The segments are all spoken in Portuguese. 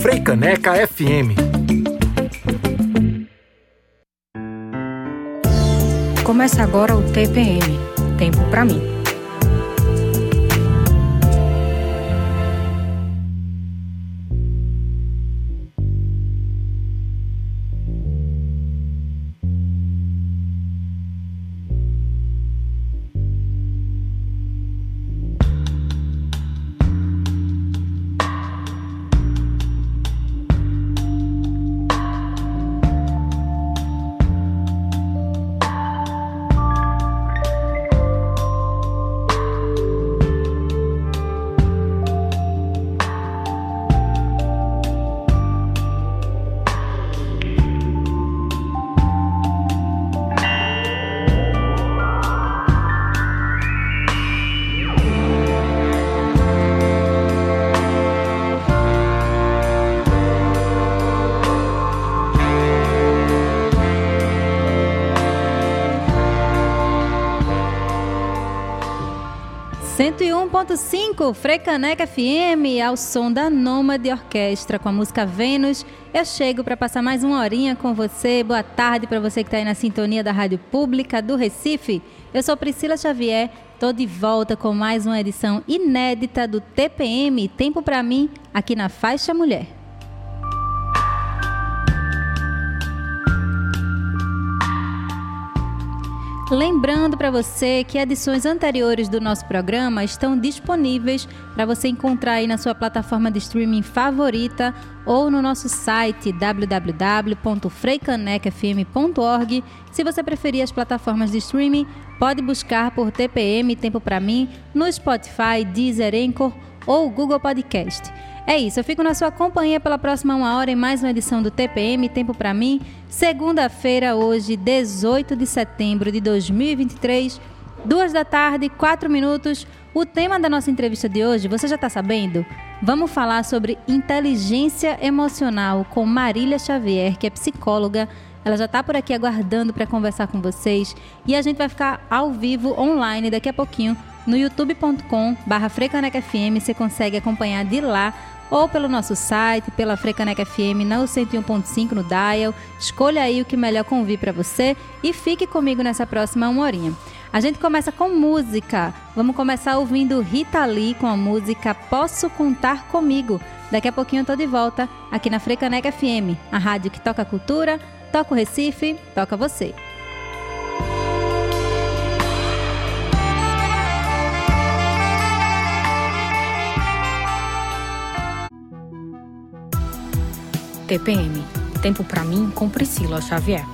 Freicaneca FM. Começa agora o TPM Tempo para mim. Frecaneca FM, ao som da Nômade Orquestra, com a música Vênus. Eu chego para passar mais uma horinha com você. Boa tarde para você que está aí na sintonia da Rádio Pública do Recife. Eu sou Priscila Xavier, estou de volta com mais uma edição inédita do TPM Tempo para mim, aqui na Faixa Mulher. Lembrando para você que edições anteriores do nosso programa estão disponíveis para você encontrar aí na sua plataforma de streaming favorita ou no nosso site www.freicanecfm.org. Se você preferir as plataformas de streaming, pode buscar por TPM Tempo para mim no Spotify, Deezer, Anchor ou Google Podcast. É isso, eu fico na sua companhia pela próxima uma hora em mais uma edição do TPM Tempo para mim. Segunda-feira, hoje, 18 de setembro de 2023, duas da tarde, quatro minutos. O tema da nossa entrevista de hoje, você já está sabendo? Vamos falar sobre inteligência emocional com Marília Xavier, que é psicóloga. Ela já está por aqui aguardando para conversar com vocês e a gente vai ficar ao vivo online daqui a pouquinho no youtube.com/barra Você consegue acompanhar de lá ou pelo nosso site, pela Frecaneca FM na 101.5 no Dial. Escolha aí o que melhor convir para você e fique comigo nessa próxima uma horinha. A gente começa com música. Vamos começar ouvindo Rita Lee com a música Posso Contar Comigo. Daqui a pouquinho eu tô de volta aqui na Frecaneca FM, a rádio que toca cultura, toca o Recife, toca você. TPM Tempo para mim com Priscila Xavier.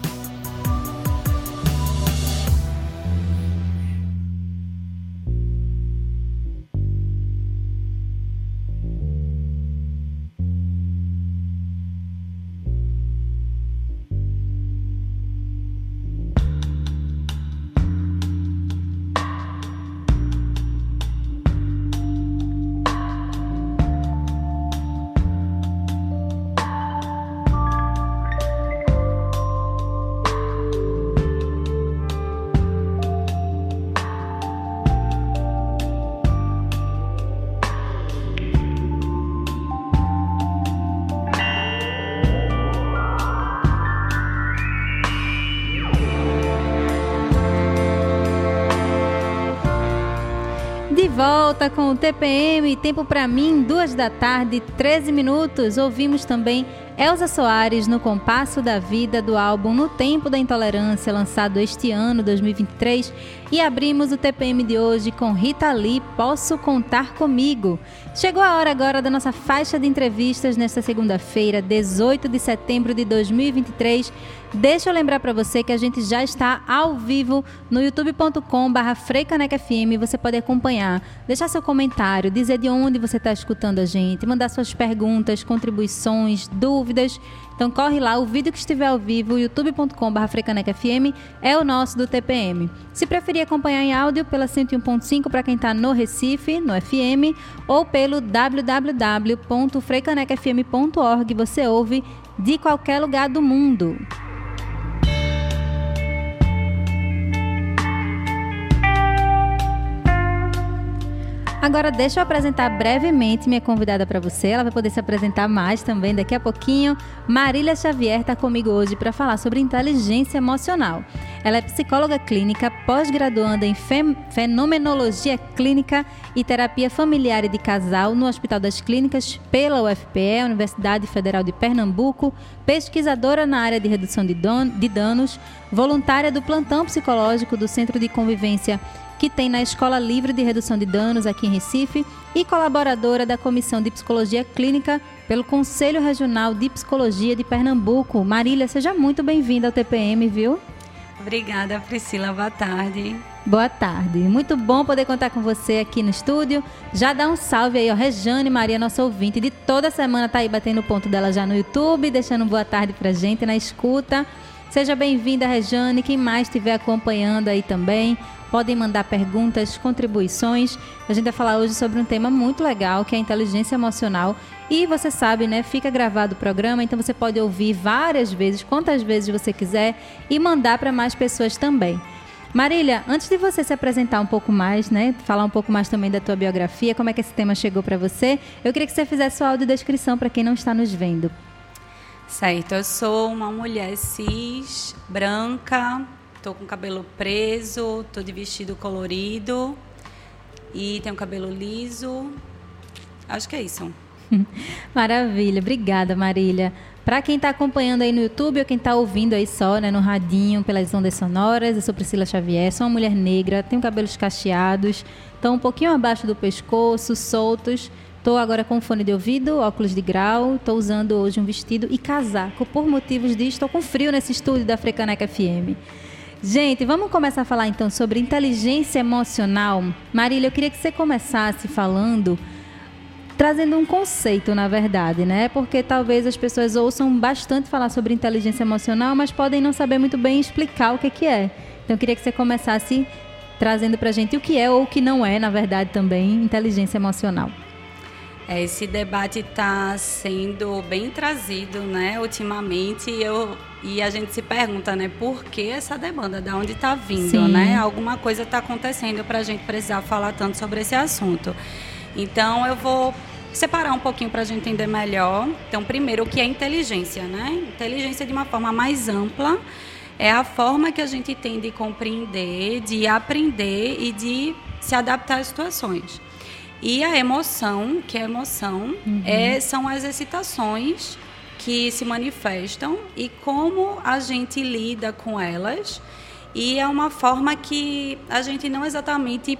Volta com o TPM, tempo para mim, duas da tarde, 13 minutos. Ouvimos também Elza Soares no Compasso da Vida do álbum No Tempo da Intolerância, lançado este ano, 2023. E abrimos o TPM de hoje com Rita Lee, Posso Contar Comigo. Chegou a hora agora da nossa faixa de entrevistas nesta segunda-feira, 18 de setembro de 2023. Deixa eu lembrar para você que a gente já está ao vivo no youtube.com/barra FM. Você pode acompanhar, deixar seu comentário, dizer de onde você está escutando a gente, mandar suas perguntas, contribuições, dúvidas. Então corre lá, o vídeo que estiver ao vivo, youtube.com.br FM, é o nosso do TPM. Se preferir acompanhar em áudio, pela 101.5 para quem está no Recife, no FM, ou pelo www.freicanecfm.org, você ouve de qualquer lugar do mundo. Agora, deixa eu apresentar brevemente minha convidada para você. Ela vai poder se apresentar mais também daqui a pouquinho. Marília Xavier está comigo hoje para falar sobre inteligência emocional. Ela é psicóloga clínica, pós-graduanda em fenomenologia clínica e terapia familiar e de casal no Hospital das Clínicas pela UFPE, Universidade Federal de Pernambuco, pesquisadora na área de redução de, de danos, voluntária do plantão psicológico do Centro de Convivência que tem na Escola Livre de Redução de Danos aqui em Recife e colaboradora da Comissão de Psicologia Clínica pelo Conselho Regional de Psicologia de Pernambuco. Marília, seja muito bem-vinda ao TPM, viu? Obrigada, Priscila. Boa tarde. Boa tarde. Muito bom poder contar com você aqui no estúdio. Já dá um salve aí, ó. Rejane Maria, nossa ouvinte de toda semana, tá aí batendo o ponto dela já no YouTube, deixando boa tarde pra gente na escuta. Seja bem-vinda, Rejane. Quem mais estiver acompanhando aí também, podem mandar perguntas, contribuições. A gente vai falar hoje sobre um tema muito legal, que é a inteligência emocional. E você sabe, né? Fica gravado o programa, então você pode ouvir várias vezes, quantas vezes você quiser, e mandar para mais pessoas também. Marília, antes de você se apresentar um pouco mais, né, falar um pouco mais também da tua biografia, como é que esse tema chegou para você, eu queria que você fizesse sua audiodescrição para quem não está nos vendo. Certo, eu sou uma mulher cis, branca, tô com cabelo preso, tô de vestido colorido e tenho cabelo liso. Acho que é isso. Maravilha, obrigada Marília. Para quem está acompanhando aí no YouTube ou quem está ouvindo aí só, né, no radinho, pelas ondas sonoras, eu sou Priscila Xavier, sou uma mulher negra, tenho cabelos cacheados, estão um pouquinho abaixo do pescoço, soltos Estou agora com fone de ouvido, óculos de grau, estou usando hoje um vestido e casaco por motivos de estou com frio nesse estúdio da Frecaneca FM. Gente, vamos começar a falar então sobre inteligência emocional. Marília, eu queria que você começasse falando, trazendo um conceito, na verdade, né? Porque talvez as pessoas ouçam bastante falar sobre inteligência emocional, mas podem não saber muito bem explicar o que, que é. Então, eu queria que você começasse trazendo para a gente o que é ou o que não é, na verdade, também inteligência emocional. É, esse debate está sendo bem trazido, né, ultimamente, eu, e a gente se pergunta, né, por que essa demanda, de onde está vindo, Sim. né? Alguma coisa está acontecendo para a gente precisar falar tanto sobre esse assunto. Então, eu vou separar um pouquinho para a gente entender melhor. Então, primeiro, o que é inteligência, né? Inteligência de uma forma mais ampla é a forma que a gente tem de compreender, de aprender e de se adaptar às situações. E a emoção, que é emoção, uhum. é, são as excitações que se manifestam e como a gente lida com elas. E é uma forma que a gente não exatamente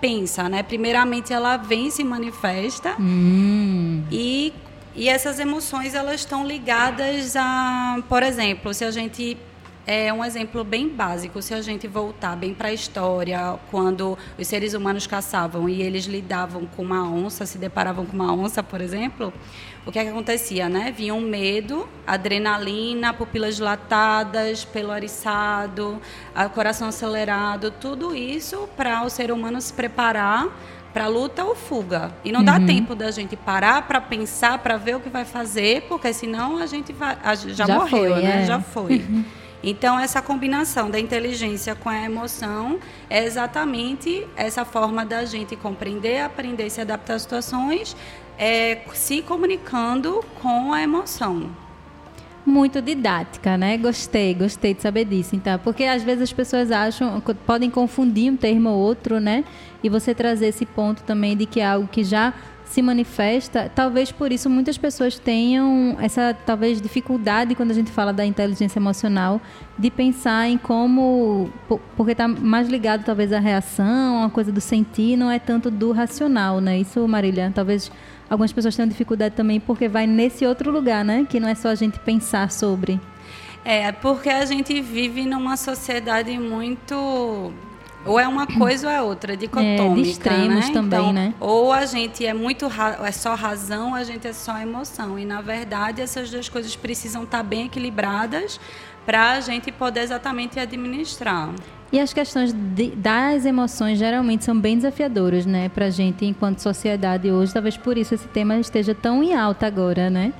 pensa, né? Primeiramente ela vem e se manifesta uhum. e, e essas emoções elas estão ligadas a, por exemplo, se a gente é um exemplo bem básico. Se a gente voltar bem para a história, quando os seres humanos caçavam e eles lidavam com uma onça, se deparavam com uma onça, por exemplo, o que, é que acontecia, né? Vinha um medo, adrenalina, pupilas dilatadas, pelo ariçado, coração acelerado, tudo isso para o ser humano se preparar para luta ou fuga. E não uhum. dá tempo da gente parar para pensar, para ver o que vai fazer, porque senão a gente vai, a, já, já, morreu, foi, né? É. Já foi. Uhum. Então, essa combinação da inteligência com a emoção é exatamente essa forma da gente compreender, aprender e se adaptar às situações, é, se comunicando com a emoção. Muito didática, né? Gostei, gostei de saber disso. Então, porque às vezes as pessoas acham, podem confundir um termo ou outro, né? E você trazer esse ponto também de que é algo que já se manifesta, talvez por isso muitas pessoas tenham essa talvez dificuldade quando a gente fala da inteligência emocional de pensar em como porque está mais ligado talvez à reação, a coisa do sentir, não é tanto do racional, né? Isso, Marília, talvez algumas pessoas tenham dificuldade também porque vai nesse outro lugar, né? Que não é só a gente pensar sobre. É, porque a gente vive numa sociedade muito ou é uma coisa ou é outra, dicotômica, é, de extremos né? também, então, né? Ou a gente é muito é só razão, ou a gente é só emoção. E na verdade essas duas coisas precisam estar bem equilibradas para a gente poder exatamente administrar. E as questões de, das emoções geralmente são bem desafiadoras, né, para a gente enquanto sociedade hoje. Talvez por isso esse tema esteja tão em alta agora, né?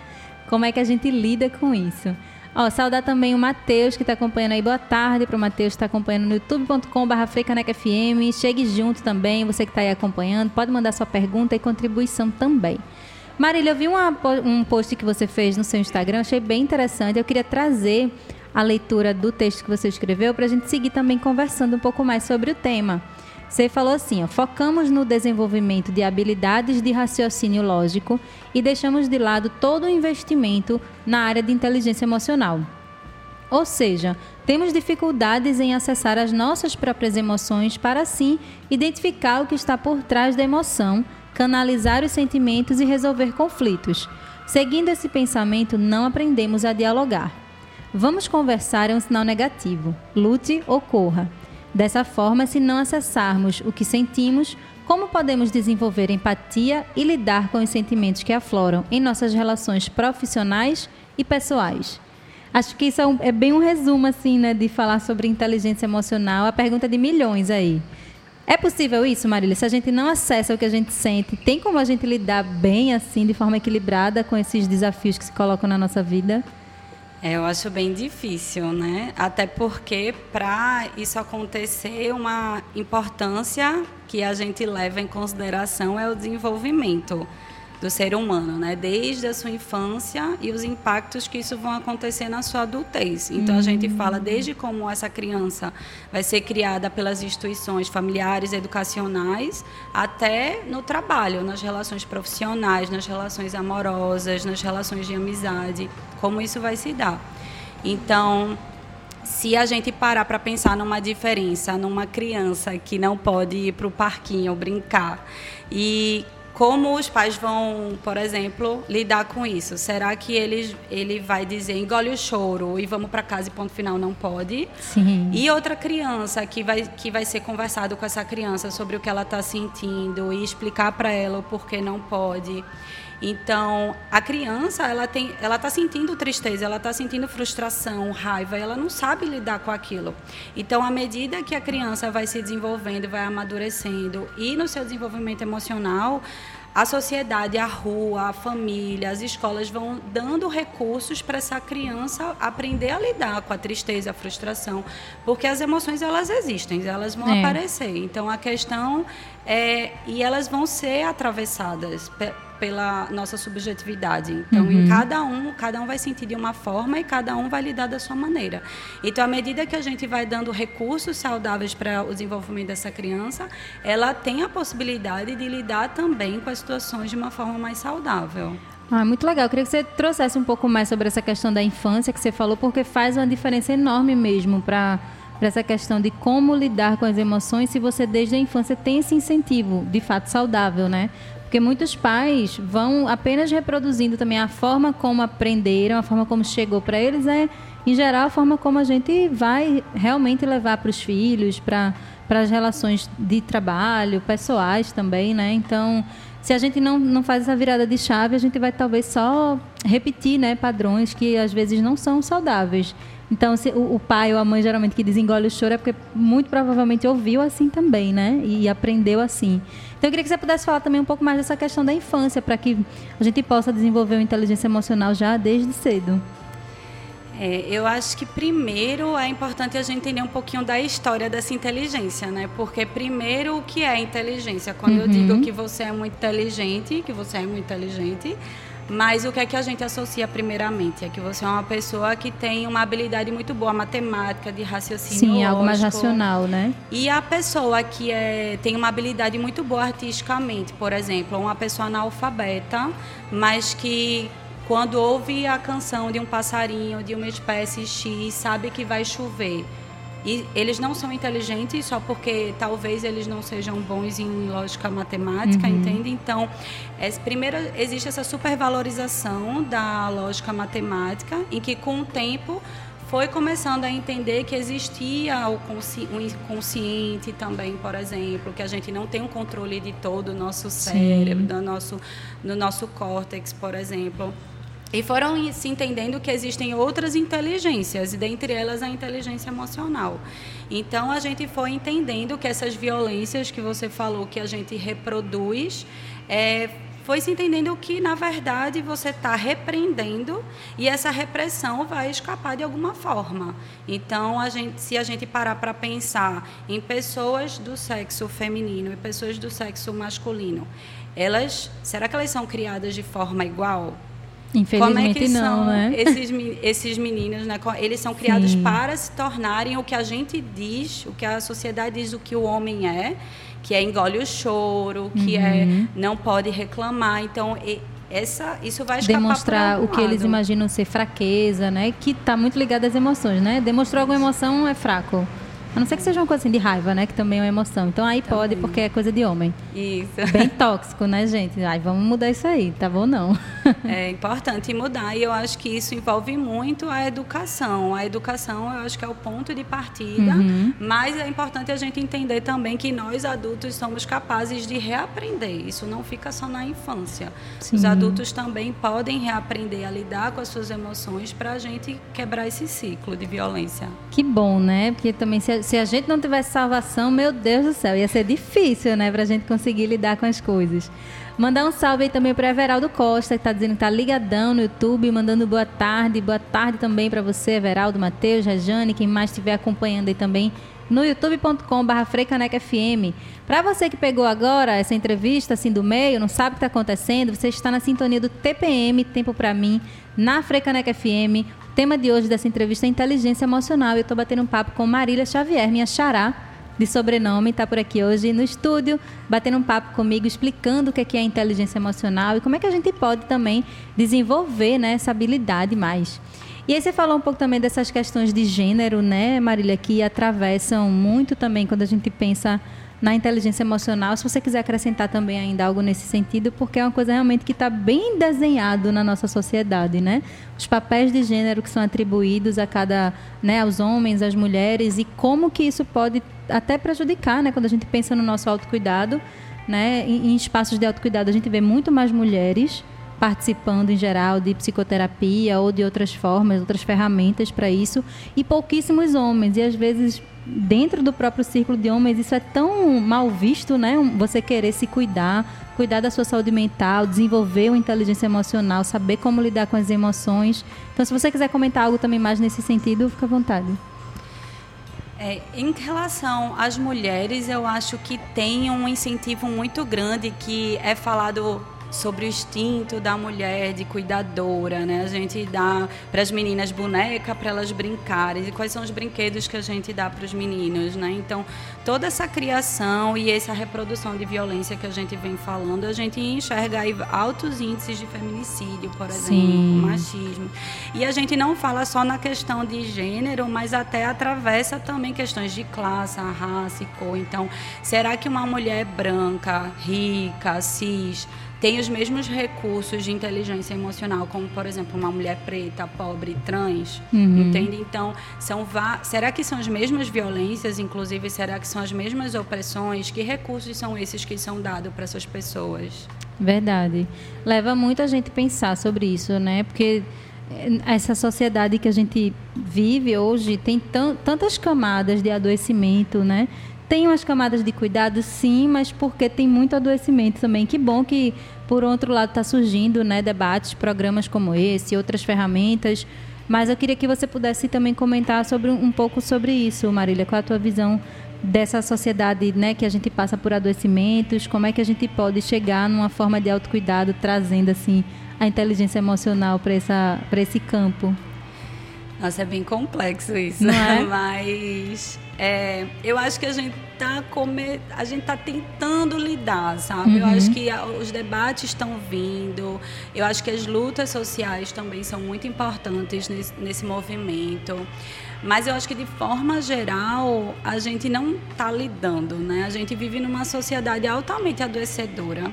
Como é que a gente lida com isso? Ó, saudar também o Matheus, que está acompanhando aí. Boa tarde para o Matheus, que está acompanhando no youtube.com.br. Chegue junto também, você que está aí acompanhando. Pode mandar sua pergunta e contribuição também. Marília, eu vi uma, um post que você fez no seu Instagram, achei bem interessante. Eu queria trazer a leitura do texto que você escreveu para a gente seguir também conversando um pouco mais sobre o tema. Você falou assim: ó, focamos no desenvolvimento de habilidades de raciocínio lógico e deixamos de lado todo o investimento na área de inteligência emocional. Ou seja, temos dificuldades em acessar as nossas próprias emoções para assim identificar o que está por trás da emoção, canalizar os sentimentos e resolver conflitos. Seguindo esse pensamento, não aprendemos a dialogar. Vamos conversar é um sinal negativo. Lute ou corra. Dessa forma, se não acessarmos o que sentimos, como podemos desenvolver empatia e lidar com os sentimentos que afloram em nossas relações profissionais e pessoais? Acho que isso é, um, é bem um resumo assim, né, de falar sobre inteligência emocional. A pergunta de milhões aí. É possível isso, Marília? Se a gente não acessa o que a gente sente, tem como a gente lidar bem assim, de forma equilibrada com esses desafios que se colocam na nossa vida? É, eu acho bem difícil, né? Até porque para isso acontecer, uma importância que a gente leva em consideração é o desenvolvimento do ser humano, né? Desde a sua infância e os impactos que isso vão acontecer na sua adultez. Então a gente fala hum. desde como essa criança vai ser criada pelas instituições familiares, educacionais, até no trabalho, nas relações profissionais, nas relações amorosas, nas relações de amizade, como isso vai se dar. Então, se a gente parar para pensar numa diferença numa criança que não pode ir para o parquinho brincar e como os pais vão, por exemplo, lidar com isso? Será que ele, ele vai dizer engole o choro e vamos para casa e ponto final não pode? Sim. E outra criança que vai, que vai ser conversado com essa criança sobre o que ela está sentindo e explicar para ela o porquê não pode. Então, a criança, ela tem, ela está sentindo tristeza, ela está sentindo frustração, raiva, ela não sabe lidar com aquilo. Então, à medida que a criança vai se desenvolvendo, vai amadurecendo e no seu desenvolvimento emocional, a sociedade, a rua, a família, as escolas vão dando recursos para essa criança aprender a lidar com a tristeza, a frustração, porque as emoções elas existem, elas vão é. aparecer. Então a questão é e elas vão ser atravessadas pela nossa subjetividade. Então, uhum. em cada um, cada um vai sentir de uma forma e cada um vai lidar da sua maneira. Então, à medida que a gente vai dando recursos saudáveis para o desenvolvimento dessa criança, ela tem a possibilidade de lidar também com as situações de uma forma mais saudável. Ah, muito legal. Eu queria que você trouxesse um pouco mais sobre essa questão da infância que você falou, porque faz uma diferença enorme mesmo para para essa questão de como lidar com as emoções se você desde a infância tem esse incentivo de fato saudável, né? Porque muitos pais vão apenas reproduzindo também a forma como aprenderam, a forma como chegou para eles, é, em geral, a forma como a gente vai realmente levar para os filhos, para as relações de trabalho, pessoais também, né? Então, se a gente não, não faz essa virada de chave, a gente vai talvez só repetir né, padrões que às vezes não são saudáveis. Então, se o, o, pai ou a mãe geralmente que desengole o choro é porque muito provavelmente ouviu assim também, né? E aprendeu assim. Então, eu queria que você pudesse falar também um pouco mais dessa questão da infância, para que a gente possa desenvolver uma inteligência emocional já desde cedo. É, eu acho que primeiro é importante a gente entender um pouquinho da história dessa inteligência, né? Porque primeiro o que é inteligência? Quando uhum. eu digo que você é muito inteligente, que você é muito inteligente, mas o que é que a gente associa primeiramente? É que você é uma pessoa que tem uma habilidade muito boa, matemática, de raciocínio. Sim, algo mais racional, né? E a pessoa que é, tem uma habilidade muito boa artisticamente, por exemplo, uma pessoa analfabeta, mas que quando ouve a canção de um passarinho, de uma espécie X, sabe que vai chover e eles não são inteligentes só porque talvez eles não sejam bons em lógica matemática, uhum. entende? Então, é, primeiro existe essa supervalorização da lógica matemática, em que com o tempo foi começando a entender que existia o inconsciente também, por exemplo, que a gente não tem um controle de todo o nosso cérebro, do nosso, do nosso córtex, por exemplo. E foram se entendendo que existem outras inteligências, e dentre elas a inteligência emocional. Então a gente foi entendendo que essas violências que você falou que a gente reproduz é, foi se entendendo que, na verdade, você está repreendendo e essa repressão vai escapar de alguma forma. Então, a gente, se a gente parar para pensar em pessoas do sexo feminino e pessoas do sexo masculino, elas, será que elas são criadas de forma igual? Infelizmente Como é que não, são né? esses, esses meninos, né? Eles são criados Sim. para se tornarem o que a gente diz, o que a sociedade diz o que o homem é, que é engole o choro, que Uhum. é não pode reclamar. Então, e- essa, isso vai Demonstrar o que eles imaginam ser fraqueza, né? Que está muito ligado às emoções, né? Demonstrar alguma emoção é fraco. A não ser que seja uma coisa assim de raiva, né? Que também é uma emoção. Então aí pode, Também. porque é coisa de homem. Isso. Bem tóxico, né, gente? Ai, vamos mudar isso aí, tá bom não? É importante mudar e eu acho que isso envolve muito a educação. A educação eu acho que é o ponto de partida, Uhum. mas é importante a gente entender também que nós adultos somos capazes de reaprender. Isso não fica só na infância. Sim. Os adultos também podem reaprender a lidar com as suas emoções para a gente quebrar esse ciclo de violência. Que bom, né? Porque também se a, se a gente não tivesse salvação, meu Deus do céu, ia ser difícil, né? Pra gente conseguir lidar com as coisas. Mandar um salve aí também para Everaldo Costa, que tá dizendo que tá ligadão no YouTube, mandando boa tarde. Boa tarde também para você, Everaldo, Matheus, Rejane, quem mais estiver acompanhando aí também no youtube.com.br FM. Para você que pegou agora essa entrevista assim do meio, não sabe o que está acontecendo, você está na sintonia do TPM, Tempo para mim, na Frecaneca FM. O tema de hoje dessa entrevista é inteligência emocional. Eu estou batendo um papo com Marília Xavier, minha xará de sobrenome, está por aqui hoje no estúdio, batendo um papo comigo, explicando o que é que é inteligência emocional e como é que a gente pode também desenvolver né, essa habilidade mais. E aí você falou um pouco também dessas questões de gênero, né, Marília, que atravessam muito também quando a gente pensa na inteligência emocional. Se você quiser acrescentar também ainda algo nesse sentido, porque é uma coisa realmente que está bem desenhado na nossa sociedade, né? Os papéis de gênero que são atribuídos a cada, né, aos homens, às mulheres e como que isso pode até prejudicar, né? Quando a gente pensa no nosso autocuidado, né? Em, em espaços de autocuidado a gente vê muito mais mulheres participando em geral de psicoterapia ou de outras formas, outras ferramentas para isso, e pouquíssimos homens. E às vezes, dentro do próprio círculo de homens, isso é tão mal visto, né? Você querer se cuidar, cuidar da sua saúde mental, desenvolver uma inteligência emocional, saber como lidar com as emoções. Então, se você quiser comentar algo também mais nesse sentido, fica à vontade. É, em relação às mulheres, eu acho que tem um incentivo muito grande que é falado sobre o instinto da mulher de cuidadora, né? A gente dá para as meninas boneca para elas brincarem e quais são os brinquedos que a gente dá para os meninos, né? Então toda essa criação e essa reprodução de violência que a gente vem falando, a gente enxerga aí altos índices de feminicídio, por exemplo, Sim. machismo. E a gente não fala só na questão de gênero, mas até atravessa também questões de classe, raça e cor. Então, será que uma mulher branca, rica, cis, tem os mesmos recursos de inteligência emocional, como, por exemplo, uma mulher preta, pobre, trans? Uhum. Entende? Então, são será que são as mesmas violências, inclusive, será que são as mesmas opressões? Que recursos são esses que são dados para essas pessoas? Verdade. Leva muita gente a pensar sobre isso, né? Porque eh, essa sociedade que a gente vive hoje tem tan- tantas camadas de adoecimento, né? Tem umas camadas de cuidado, sim, mas porque tem muito adoecimento também. Que bom que, por outro lado, está surgindo né, debates, programas como esse, outras ferramentas. Mas eu queria que você pudesse também comentar sobre um pouco sobre isso, Marília. Qual a tua visão dessa sociedade né, que a gente passa por adoecimentos? Como é que a gente pode chegar numa forma de autocuidado, trazendo assim a inteligência emocional para esse campo? Nossa, é bem complexo isso, Não é? mas é, eu acho que a gente tá come... a gente tá tentando lidar, sabe? Eu Uhum. acho que a- os debates estão vindo. Eu acho que as lutas sociais também são muito importantes nesse, nesse movimento. Mas eu acho que de forma geral a gente não está lidando, né? A gente vive numa sociedade altamente adoecedora.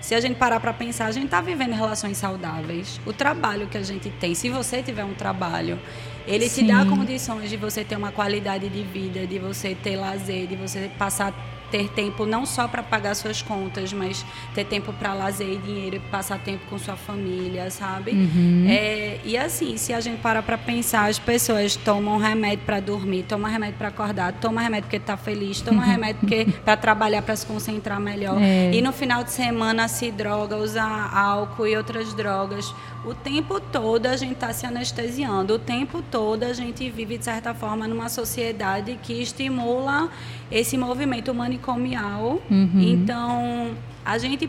Se a gente parar para pensar, a gente está vivendo relações saudáveis. O trabalho que a gente tem, se você tiver um trabalho, ele te dá Sim. condições de você ter uma qualidade de vida, de você ter lazer, de você passar ter tempo não só para pagar suas contas, mas ter tempo para lazer e dinheiro e passar tempo com sua família, sabe? Uhum. É, e assim, se a gente para para pensar, as pessoas tomam remédio para dormir, tomam remédio para acordar, tomam remédio porque está feliz, tomam remédio porque para trabalhar, para se concentrar melhor. É. E no final de semana se droga, usa álcool e outras drogas. O tempo todo a gente está se anestesiando, o tempo todo a gente vive, de certa forma, numa sociedade que estimula esse movimento manicomial. Uhum. Então, a gente,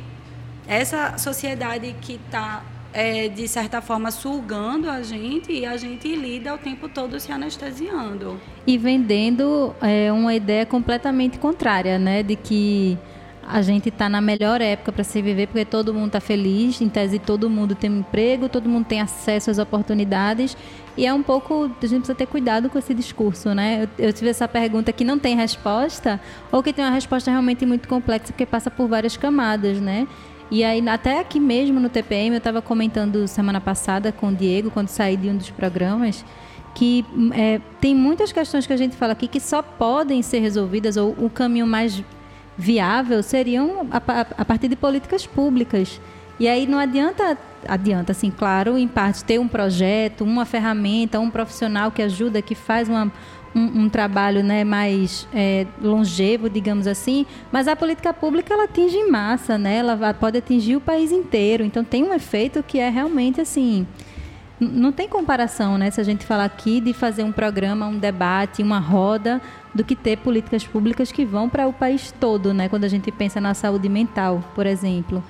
essa sociedade que está é, de certa forma, sugando a gente e a gente lida o tempo todo se anestesiando. E vendendo é, uma ideia completamente contrária, né? De que a gente está na melhor época para se viver porque todo mundo está feliz, em tese todo mundo tem um emprego, todo mundo tem acesso às oportunidades e é um pouco a gente precisa ter cuidado com esse discurso, né? Eu, eu tive essa pergunta que não tem resposta ou que tem uma resposta realmente muito complexa porque passa por várias camadas, né? E aí, até aqui mesmo no TPM, eu estava comentando semana passada com o Diego, quando saí de um dos programas, que é, tem muitas questões que a gente fala aqui que só podem ser resolvidas, ou o caminho mais viável seriam a, a partir de políticas públicas. E aí não adianta, adianta, assim, claro, em parte ter um projeto, uma ferramenta, um profissional que ajuda, que faz uma, um, um trabalho né, mais é, longevo, digamos assim, mas a política pública ela atinge em massa, né? ela pode atingir o país inteiro. Então tem um efeito que é realmente assim. Não tem comparação, né? Se a gente falar aqui de fazer um programa, um debate, uma roda, do que ter políticas públicas que vão para o país todo, né? Quando a gente pensa na saúde mental, por exemplo.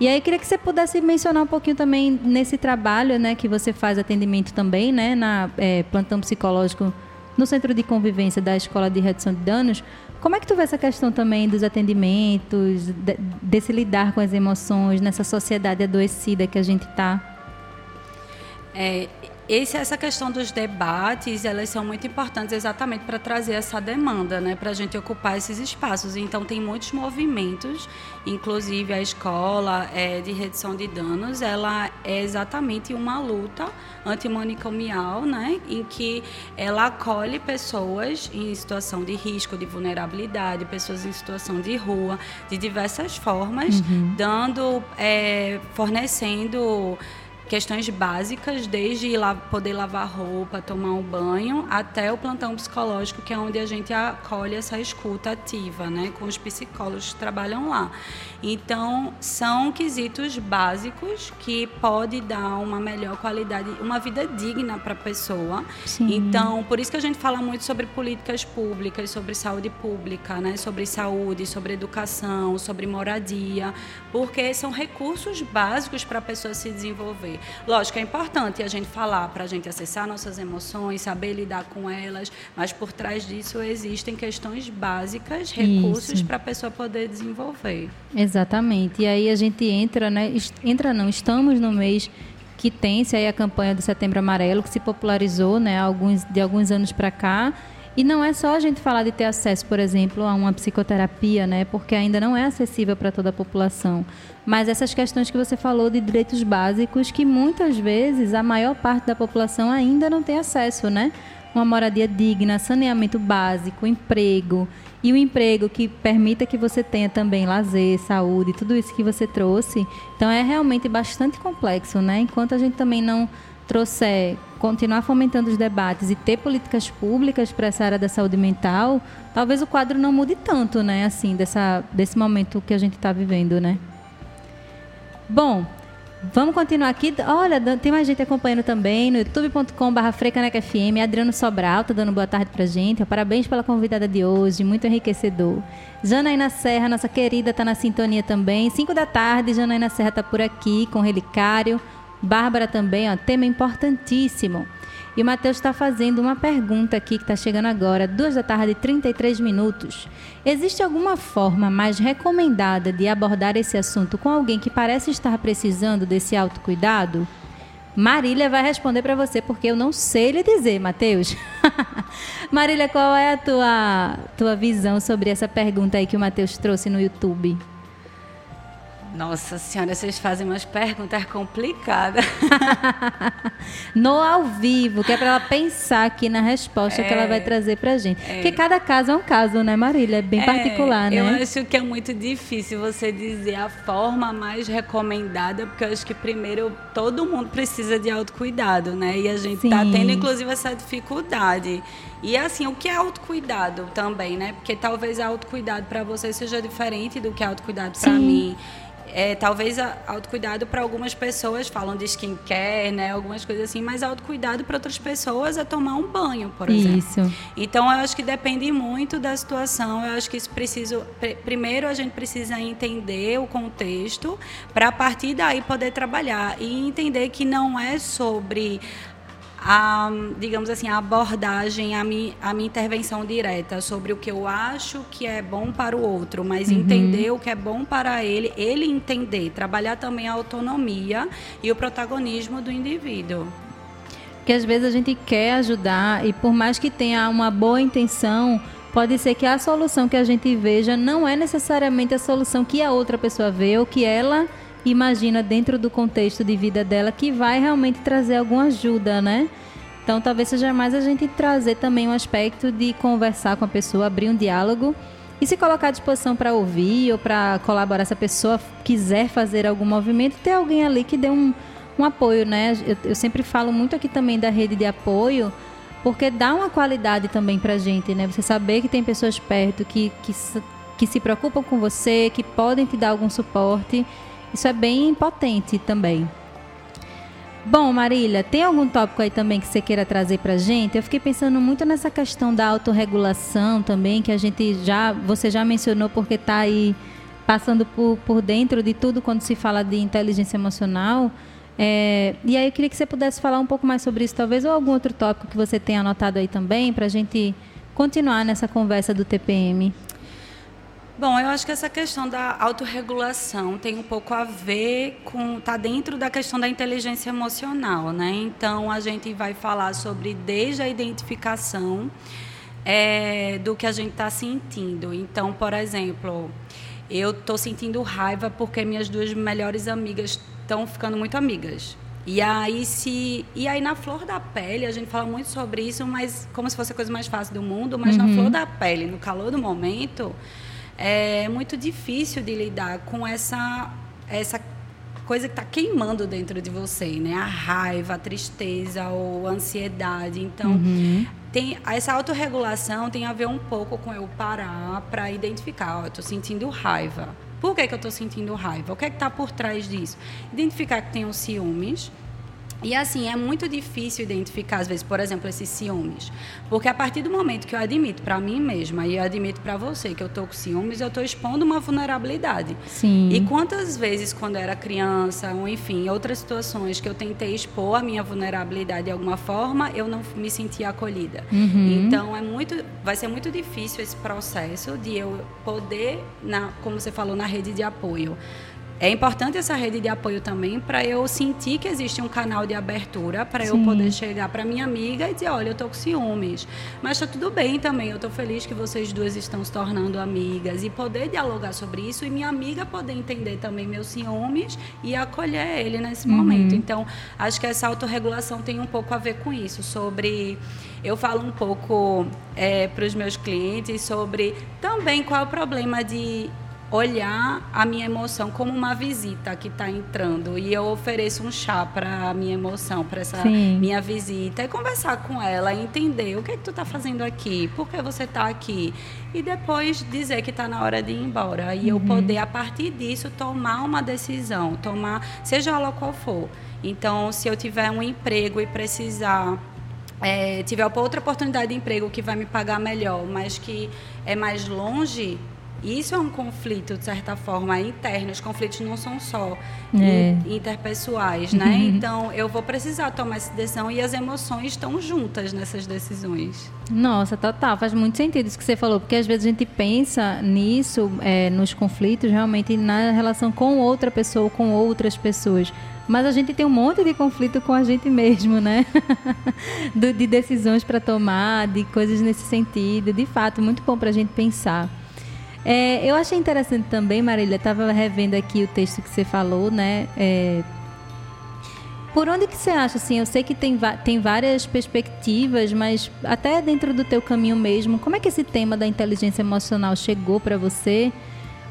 E aí queria que você pudesse mencionar um pouquinho também nesse trabalho, né, que você faz atendimento também, né, na é, plantão psicológico no Centro de Convivência da Escola de Redução de Danos, como é que tu vê essa questão também dos atendimentos, de, desse lidar com as emoções nessa sociedade adoecida que a gente está? É, esse, essa questão dos debates, elas são muito importantes exatamente para trazer essa demanda, né, para a gente ocupar esses espaços. Então, tem muitos movimentos, inclusive a escola é, de redução de danos, ela é exatamente uma luta antimanicomial, né, em que ela acolhe pessoas em situação de risco, de vulnerabilidade, pessoas em situação de rua, de diversas formas, uhum. dando, é, fornecendo questões básicas, desde poder lavar roupa, tomar um banho, até o plantão psicológico, que é onde a gente acolhe essa escuta ativa, né, com os psicólogos que trabalham lá. Então, são quesitos básicos que pode dar uma melhor qualidade, uma vida digna para a pessoa. Sim. Então, por isso que a gente fala muito sobre políticas públicas, sobre saúde pública, né, sobre saúde, sobre educação, sobre moradia, porque são recursos básicos para a pessoa se desenvolver. Lógico, é importante a gente falar para a gente acessar nossas emoções, saber lidar com elas, mas por trás disso existem questões básicas, recursos para a pessoa poder desenvolver. Exatamente. E aí a gente entra, né? Entra não, estamos no mês que tem-se aí a campanha do Setembro Amarelo, que se popularizou né, alguns, de alguns anos para cá e não é só a gente falar de ter acesso, por exemplo, a uma psicoterapia, né? Porque ainda não é acessível para toda a população. Mas essas questões que você falou de direitos básicos que muitas vezes a maior parte da população ainda não tem acesso, né? Uma moradia digna, saneamento básico, emprego e o um emprego que permita que você tenha também lazer, saúde, tudo isso que você trouxe. Então é realmente bastante complexo, né? Enquanto a gente também não trouxer, continuar fomentando os debates e ter políticas públicas para essa área da saúde mental, talvez o quadro não mude tanto, né? Assim, dessa, desse momento que a gente está vivendo, né? Bom, vamos continuar aqui. Olha, tem mais gente acompanhando também no youtube.com.br. Adriano Sobral está dando boa tarde para gente. Parabéns pela convidada de hoje, muito enriquecedor. Janaína Serra, nossa querida, está na sintonia também. Cinco da tarde, Janaína Serra está por aqui com o Relicário. Bárbara também, ó, tema importantíssimo. E o Matheus está fazendo uma pergunta aqui que está chegando agora, duas da tarde, 33 minutos. Existe alguma forma mais recomendada de abordar esse assunto com alguém que parece estar precisando desse autocuidado? Marília vai responder para você, porque eu não sei lhe dizer, Matheus. Marília, qual é a tua, tua visão sobre essa pergunta aí que o Matheus trouxe no YouTube? Nossa senhora, vocês fazem umas perguntas complicadas. no ao vivo, que é para ela pensar aqui na resposta é, que ela vai é. trazer para gente. É. Porque cada caso é um caso, né, Marília? É bem é, particular, né? Eu acho que é muito difícil você dizer a forma mais recomendada, porque eu acho que primeiro todo mundo precisa de autocuidado, né? E a gente está tendo, inclusive, essa dificuldade. E assim, o que é autocuidado também, né? Porque talvez autocuidado para você seja diferente do que é autocuidado para mim. É, talvez autocuidado para algumas pessoas falam de skincare, né? Algumas coisas assim, mas autocuidado para outras pessoas é tomar um banho, por exemplo. Isso. Então eu acho que depende muito da situação. Eu acho que isso precisa. Primeiro a gente precisa entender o contexto para a partir daí poder trabalhar e entender que não é sobre a, digamos assim, a abordagem, a, mi, a minha intervenção direta sobre o que eu acho que é bom para o outro, mas uhum. entender o que é bom para ele, ele entender, trabalhar também a autonomia e o protagonismo do indivíduo. Que às vezes a gente quer ajudar e por mais que tenha uma boa intenção, pode ser que a solução que a gente veja não é necessariamente a solução que a outra pessoa vê ou que ela imagina dentro do contexto de vida dela que vai realmente trazer alguma ajuda, né? Então, talvez seja mais a gente trazer também um aspecto de conversar com a pessoa, abrir um diálogo e se colocar à disposição para ouvir ou para colaborar. Se a pessoa quiser fazer algum movimento, ter alguém ali que dê um, um apoio, né? Eu, eu sempre falo muito aqui também da rede de apoio, porque dá uma qualidade também para a gente, né? Você saber que tem pessoas perto que, que, que se preocupam com você, que podem te dar algum suporte. Isso é bem potente também. Bom, Marília, tem algum tópico aí também que você queira trazer para gente? Eu fiquei pensando muito nessa questão da autorregulação também, que a gente já, você já mencionou porque está aí passando por, por dentro de tudo quando se fala de inteligência emocional. É, e aí eu queria que você pudesse falar um pouco mais sobre isso, talvez, ou algum outro tópico que você tenha anotado aí também, para a gente continuar nessa conversa do TPM. Bom, eu acho que essa questão da autorregulação tem um pouco a ver com. está dentro da questão da inteligência emocional, né? Então a gente vai falar sobre desde a identificação é, do que a gente está sentindo. Então, por exemplo, eu estou sentindo raiva porque minhas duas melhores amigas estão ficando muito amigas. E aí se e aí na flor da pele a gente fala muito sobre isso, mas como se fosse a coisa mais fácil do mundo, mas uhum. na flor da pele, no calor do momento, é muito difícil de lidar com essa, essa coisa que está queimando dentro de você, né? A raiva, a tristeza ou a ansiedade. Então, uhum. tem essa autorregulação tem a ver um pouco com eu parar para identificar, oh, eu estou sentindo raiva. Por que, que eu estou sentindo raiva? O que é está por trás disso? Identificar que tenho ciúmes e assim, é muito difícil identificar, às vezes, por exemplo, esses ciúmes. Porque a partir do momento que eu admito para mim mesma e eu admito para você que eu estou com ciúmes, eu estou expondo uma vulnerabilidade. Sim. E quantas vezes, quando eu era criança, ou enfim, outras situações que eu tentei expor a minha vulnerabilidade de alguma forma, eu não me sentia acolhida. Uhum. Então, é muito, vai ser muito difícil esse processo de eu poder, na, como você falou, na rede de apoio é importante essa rede de apoio também para eu sentir que existe um canal de abertura para eu poder chegar para minha amiga e dizer, olha, eu estou com ciúmes, mas está tudo bem também. Eu estou feliz que vocês duas estão se tornando amigas e poder dialogar sobre isso e minha amiga poder entender também meus ciúmes e acolher ele nesse uhum. momento. Então, acho que essa autorregulação tem um pouco a ver com isso, sobre eu falo um pouco é, para os meus clientes sobre também qual é o problema de olhar a minha emoção como uma visita que está entrando e eu ofereço um chá para a minha emoção, para essa Sim. minha visita e conversar com ela, entender o que é que tu está fazendo aqui, por que você está aqui e depois dizer que está na hora de ir embora e uhum. eu poder a partir disso tomar uma decisão, tomar seja ela qual for. Então, se eu tiver um emprego e precisar é, tiver outra oportunidade de emprego que vai me pagar melhor, mas que é mais longe, isso é um conflito, de certa forma, interno. Os conflitos não são só é. interpessoais, né? Uhum. Então, eu vou precisar tomar essa decisão e as emoções estão juntas nessas decisões. Nossa, total. Faz muito sentido isso que você falou, porque às vezes a gente pensa nisso, é, nos conflitos, realmente na relação com outra pessoa, com outras pessoas. Mas a gente tem um monte de conflito com a gente mesmo, né? de decisões para tomar, de coisas nesse sentido. De fato, muito bom para a gente pensar. É, eu achei interessante também, Marília, estava revendo aqui o texto que você falou, né? É, por onde que você acha, assim, eu sei que tem, tem várias perspectivas, mas até dentro do teu caminho mesmo, como é que esse tema da inteligência emocional chegou para você?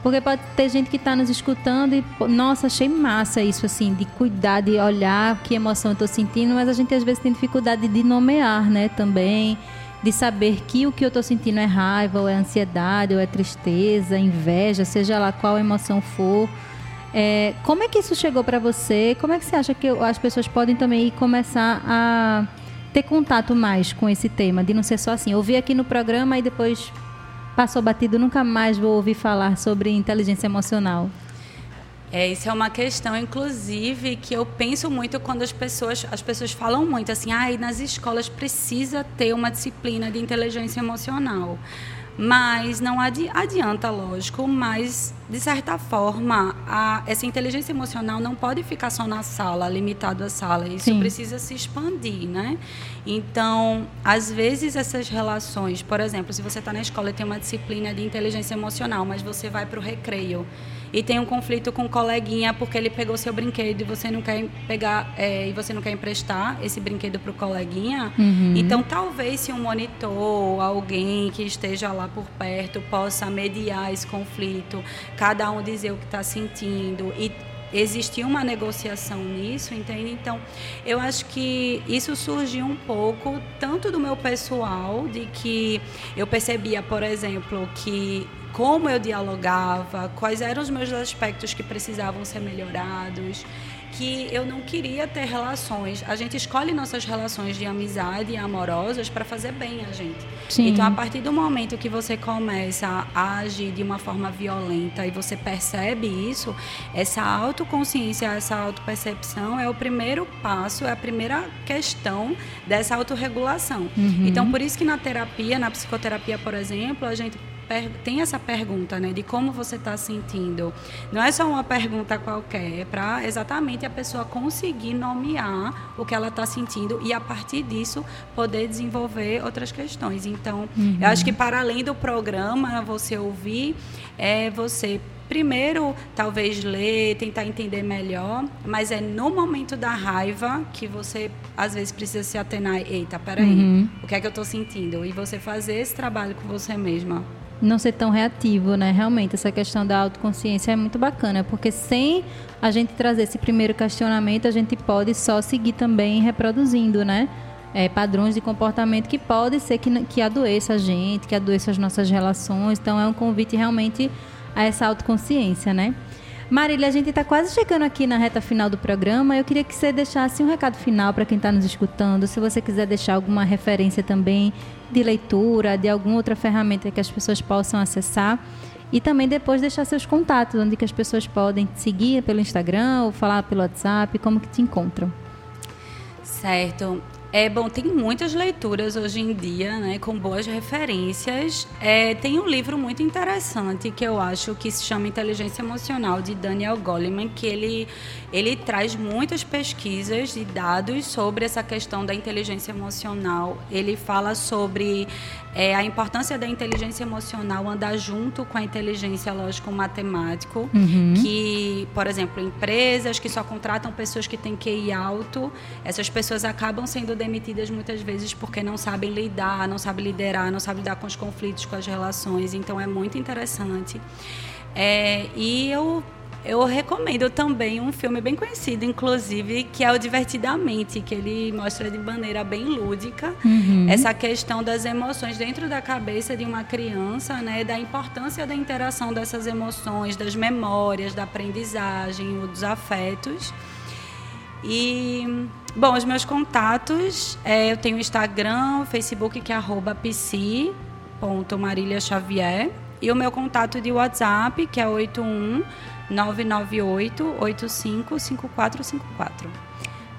Porque pode ter gente que está nos escutando e, nossa, achei massa isso, assim, de cuidar, de olhar que emoção eu estou sentindo, mas a gente às vezes tem dificuldade de nomear, né, também, de saber que o que eu estou sentindo é raiva, ou é ansiedade, ou é tristeza, inveja, seja lá qual emoção for. É, como é que isso chegou para você? Como é que você acha que as pessoas podem também começar a ter contato mais com esse tema, de não ser só assim, ouvir aqui no programa e depois passou batido, nunca mais vou ouvir falar sobre inteligência emocional? É, isso é uma questão, inclusive, que eu penso muito quando as pessoas, as pessoas falam muito assim, ah, nas escolas precisa ter uma disciplina de inteligência emocional. Mas não adi adianta, lógico, mas de certa forma, a, essa inteligência emocional não pode ficar só na sala, limitado à sala. Isso Sim. precisa se expandir, né? Então, às vezes essas relações, por exemplo, se você está na escola e tem uma disciplina de inteligência emocional, mas você vai para o recreio e tem um conflito com o um coleguinha porque ele pegou seu brinquedo e você não quer pegar é, e você não quer emprestar esse brinquedo para o coleguinha, uhum. então talvez se um monitor, alguém que esteja lá por perto possa mediar esse conflito, cada um dizer o que está sentindo e existir uma negociação nisso, entende? Então, eu acho que isso surgiu um pouco tanto do meu pessoal, de que eu percebia, por exemplo, que como eu dialogava, quais eram os meus aspectos que precisavam ser melhorados, que eu não queria ter relações. A gente escolhe nossas relações de amizade e amorosas para fazer bem a gente. Sim. Então, a partir do momento que você começa a agir de uma forma violenta e você percebe isso, essa autoconsciência, essa autopercepção é o primeiro passo, é a primeira questão dessa autorregulação. Uhum. Então, por isso que na terapia, na psicoterapia, por exemplo, a gente tem essa pergunta, né, de como você está sentindo. Não é só uma pergunta qualquer, é para exatamente a pessoa conseguir nomear o que ela está sentindo e a partir disso poder desenvolver outras questões. Então, uhum. eu acho que para além do programa, você ouvir, é você primeiro talvez ler, tentar entender melhor, mas é no momento da raiva que você às vezes precisa se atenar, eita, peraí, uhum. o que é que eu estou sentindo? E você fazer esse trabalho com você mesma não ser tão reativo, né? Realmente, essa questão da autoconsciência é muito bacana, porque sem a gente trazer esse primeiro questionamento, a gente pode só seguir também reproduzindo, né? É, padrões de comportamento que pode ser que, que adoeça a gente, que adoeça as nossas relações. Então, é um convite realmente a essa autoconsciência, né? Marília, a gente está quase chegando aqui na reta final do programa. Eu queria que você deixasse um recado final para quem está nos escutando. Se você quiser deixar alguma referência também de leitura, de alguma outra ferramenta que as pessoas possam acessar. E também depois deixar seus contatos, onde que as pessoas podem te seguir pelo Instagram ou falar pelo WhatsApp, como que te encontram. Certo. É bom, tem muitas leituras hoje em dia, né, com boas referências. É, tem um livro muito interessante que eu acho que se chama Inteligência Emocional de Daniel Goleman, que ele ele traz muitas pesquisas e dados sobre essa questão da inteligência emocional. Ele fala sobre é, a importância da inteligência emocional andar junto com a inteligência lógico-matemático, uhum. que, por exemplo, empresas que só contratam pessoas que têm QI alto, essas pessoas acabam sendo demitidas muitas vezes porque não sabem lidar, não sabem liderar, não sabem lidar com os conflitos, com as relações. Então, é muito interessante. É, e eu eu recomendo também um filme bem conhecido, inclusive, que é o Divertidamente, que ele mostra de maneira bem lúdica uhum. essa questão das emoções dentro da cabeça de uma criança, né, da importância da interação dessas emoções, das memórias, da aprendizagem, dos afetos. E, bom, os meus contatos, é, eu tenho o Instagram, o Facebook, que é arroba psi.marília e o meu contato de WhatsApp, que é 81 998 855454.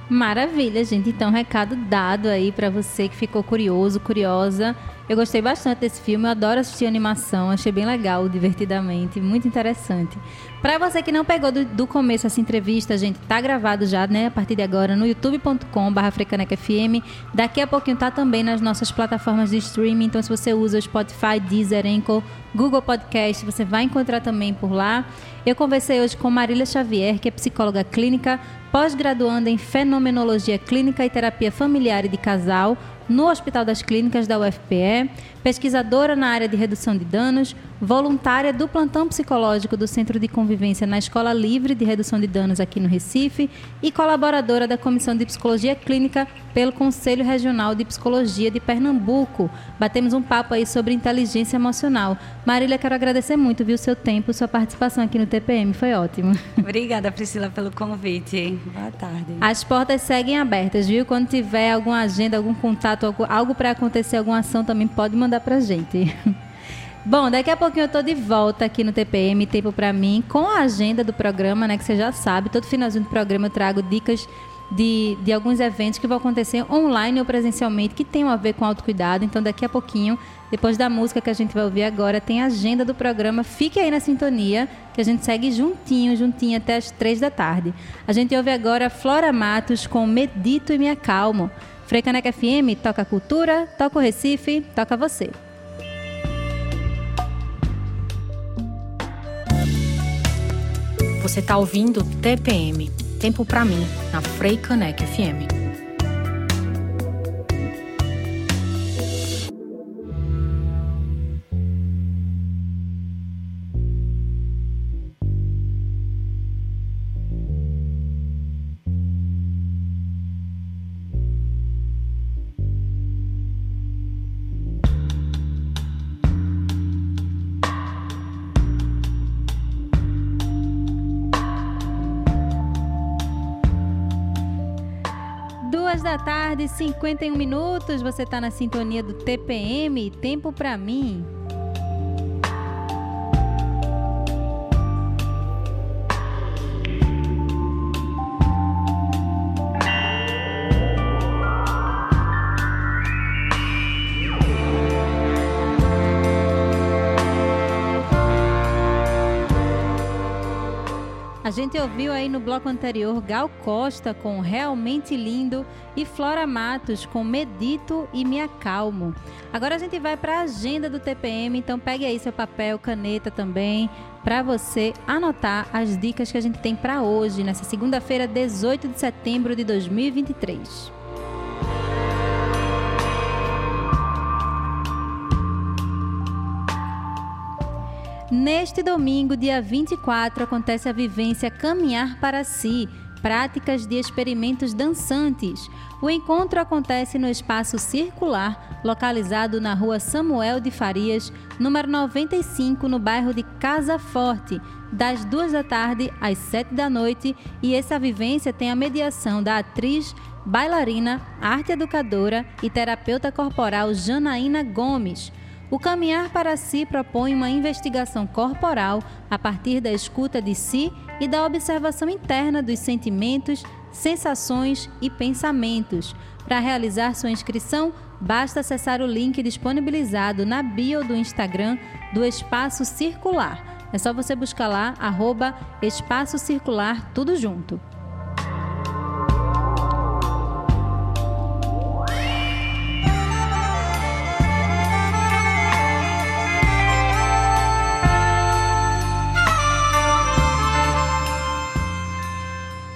Maravilha, gente. Então, recado dado aí para você que ficou curioso, curiosa. Eu gostei bastante desse filme, eu adoro assistir animação, achei bem legal, divertidamente, muito interessante. Para você que não pegou do, do, começo essa entrevista, gente, tá gravado já, né, a partir de agora no youtube.com/africanecfm. Daqui a pouquinho tá também nas nossas plataformas de streaming, então se você usa o Spotify, Deezer, Anchor, Google Podcast, você vai encontrar também por lá. Eu conversei hoje com Marília Xavier, que é psicóloga clínica, pós-graduanda em fenomenologia clínica e terapia familiar e de casal no Hospital das Clínicas da UFPE, pesquisadora na área de redução de danos, voluntária do plantão psicológico do Centro de Convivência na Escola Livre de Redução de Danos aqui no Recife e colaboradora da Comissão de Psicologia Clínica pelo Conselho Regional de Psicologia de Pernambuco. Batemos um papo aí sobre inteligência emocional. Marília, quero agradecer muito, viu, seu tempo, sua participação aqui no TPM, foi ótimo. Obrigada, Priscila, pelo convite. Boa tarde. As portas seguem abertas, viu? Quando tiver alguma agenda, algum contato, algo, algo para acontecer, alguma ação, também pode mandar para gente. Bom, daqui a pouquinho eu tô de volta aqui no TPM, tempo para mim, com a agenda do programa, né, que você já sabe. Todo finalzinho do programa eu trago dicas de, de alguns eventos que vão acontecer online ou presencialmente, que tenham a ver com autocuidado. Então, daqui a pouquinho, depois da música que a gente vai ouvir agora, tem a agenda do programa. Fique aí na sintonia, que a gente segue juntinho, juntinho até as três da tarde. A gente ouve agora Flora Matos com Medito e Me Acalmo. Freicaneca FM, toca cultura, toca o Recife, toca você. Você está ouvindo TPM, Tempo para mim, na Frei FM. Da tarde, 51 minutos. Você está na sintonia do TPM. Tempo para mim. Gente ouviu aí no bloco anterior Gal Costa com Realmente Lindo e Flora Matos com Medito e Me Acalmo. Agora a gente vai para a agenda do TPM, então pegue aí seu papel, caneta também, para você anotar as dicas que a gente tem para hoje, nessa segunda-feira, 18 de setembro de 2023. Neste domingo, dia 24, acontece a vivência Caminhar para Si, práticas de experimentos dançantes. O encontro acontece no espaço circular, localizado na rua Samuel de Farias, número 95, no bairro de Casa Forte, das duas da tarde às sete da noite. E essa vivência tem a mediação da atriz, bailarina, arte educadora e terapeuta corporal Janaína Gomes. O Caminhar para Si propõe uma investigação corporal a partir da escuta de si e da observação interna dos sentimentos, sensações e pensamentos. Para realizar sua inscrição, basta acessar o link disponibilizado na bio do Instagram do Espaço Circular. É só você buscar lá, arroba Espaço Circular, tudo junto.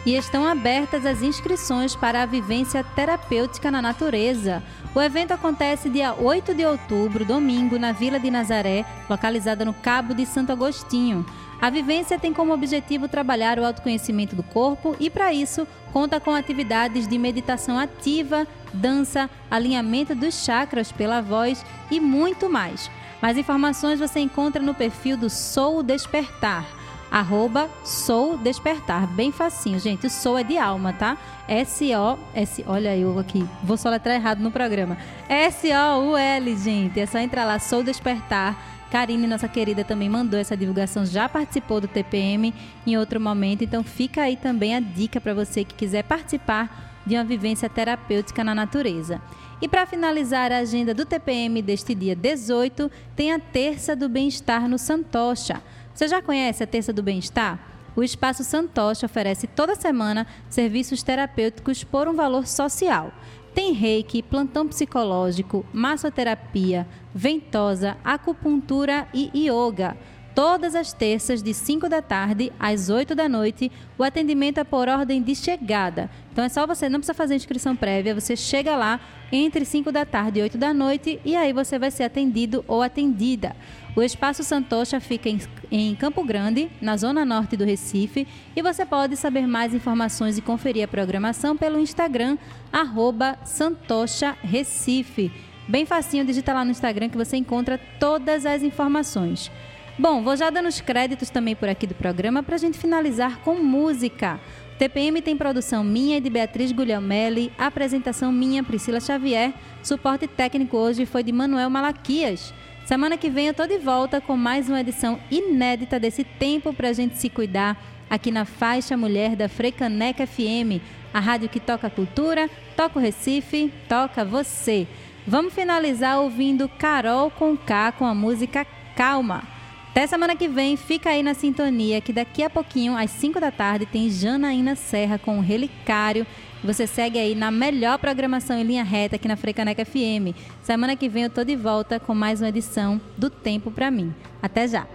E estão abertas as inscrições para a vivência terapêutica na natureza. O evento acontece dia 8 de outubro, domingo, na Vila de Nazaré, localizada no Cabo de Santo Agostinho. A vivência tem como objetivo trabalhar o autoconhecimento do corpo e, para isso, conta com atividades de meditação ativa, dança, alinhamento dos chakras pela voz e muito mais. Mais informações você encontra no perfil do Sou Despertar arroba Sou Despertar. Bem facinho, gente. O Sou é de alma, tá? S-O-S. Olha eu aqui. Vou só letrar errado no programa. S-O-U-L, gente. É só entrar lá, Sou Despertar. Karine, nossa querida, também mandou essa divulgação, já participou do TPM em outro momento. Então fica aí também a dica para você que quiser participar de uma vivência terapêutica na natureza. E para finalizar a agenda do TPM deste dia 18, tem a Terça do Bem-Estar no Santocha. Você já conhece a Terça do Bem-Estar? O Espaço Santocha oferece toda semana serviços terapêuticos por um valor social. Tem reiki, plantão psicológico, massoterapia, ventosa, acupuntura e yoga. Todas as terças, de 5 da tarde às 8 da noite, o atendimento é por ordem de chegada. Então é só você, não precisa fazer inscrição prévia, você chega lá entre 5 da tarde e 8 da noite e aí você vai ser atendido ou atendida. O Espaço Santocha fica em, em, Campo Grande, na zona norte do Recife, e você pode saber mais informações e conferir a programação pelo Instagram, arroba Santocha Recife. Bem facinho, digita lá no Instagram que você encontra todas as informações. Bom, vou já dando os créditos também por aqui do programa para a gente finalizar com música. TPM tem produção minha e de Beatriz Guglielmelli, apresentação minha, Priscila Xavier, suporte técnico hoje foi de Manuel Malaquias. Semana que vem eu tô de volta com mais uma edição inédita desse tempo para a gente se cuidar aqui na faixa mulher da Frecaneca FM, a rádio que toca cultura, toca o Recife, toca você. Vamos finalizar ouvindo Carol com K com a música Calma. Até semana que vem, fica aí na sintonia que daqui a pouquinho, às 5 da tarde, tem Janaína Serra com o Relicário. Você segue aí na melhor programação em linha reta aqui na Frecaneca FM. Semana que vem eu tô de volta com mais uma edição do Tempo para mim. Até já.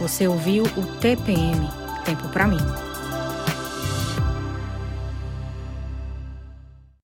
Você ouviu o TPM, Tempo para mim.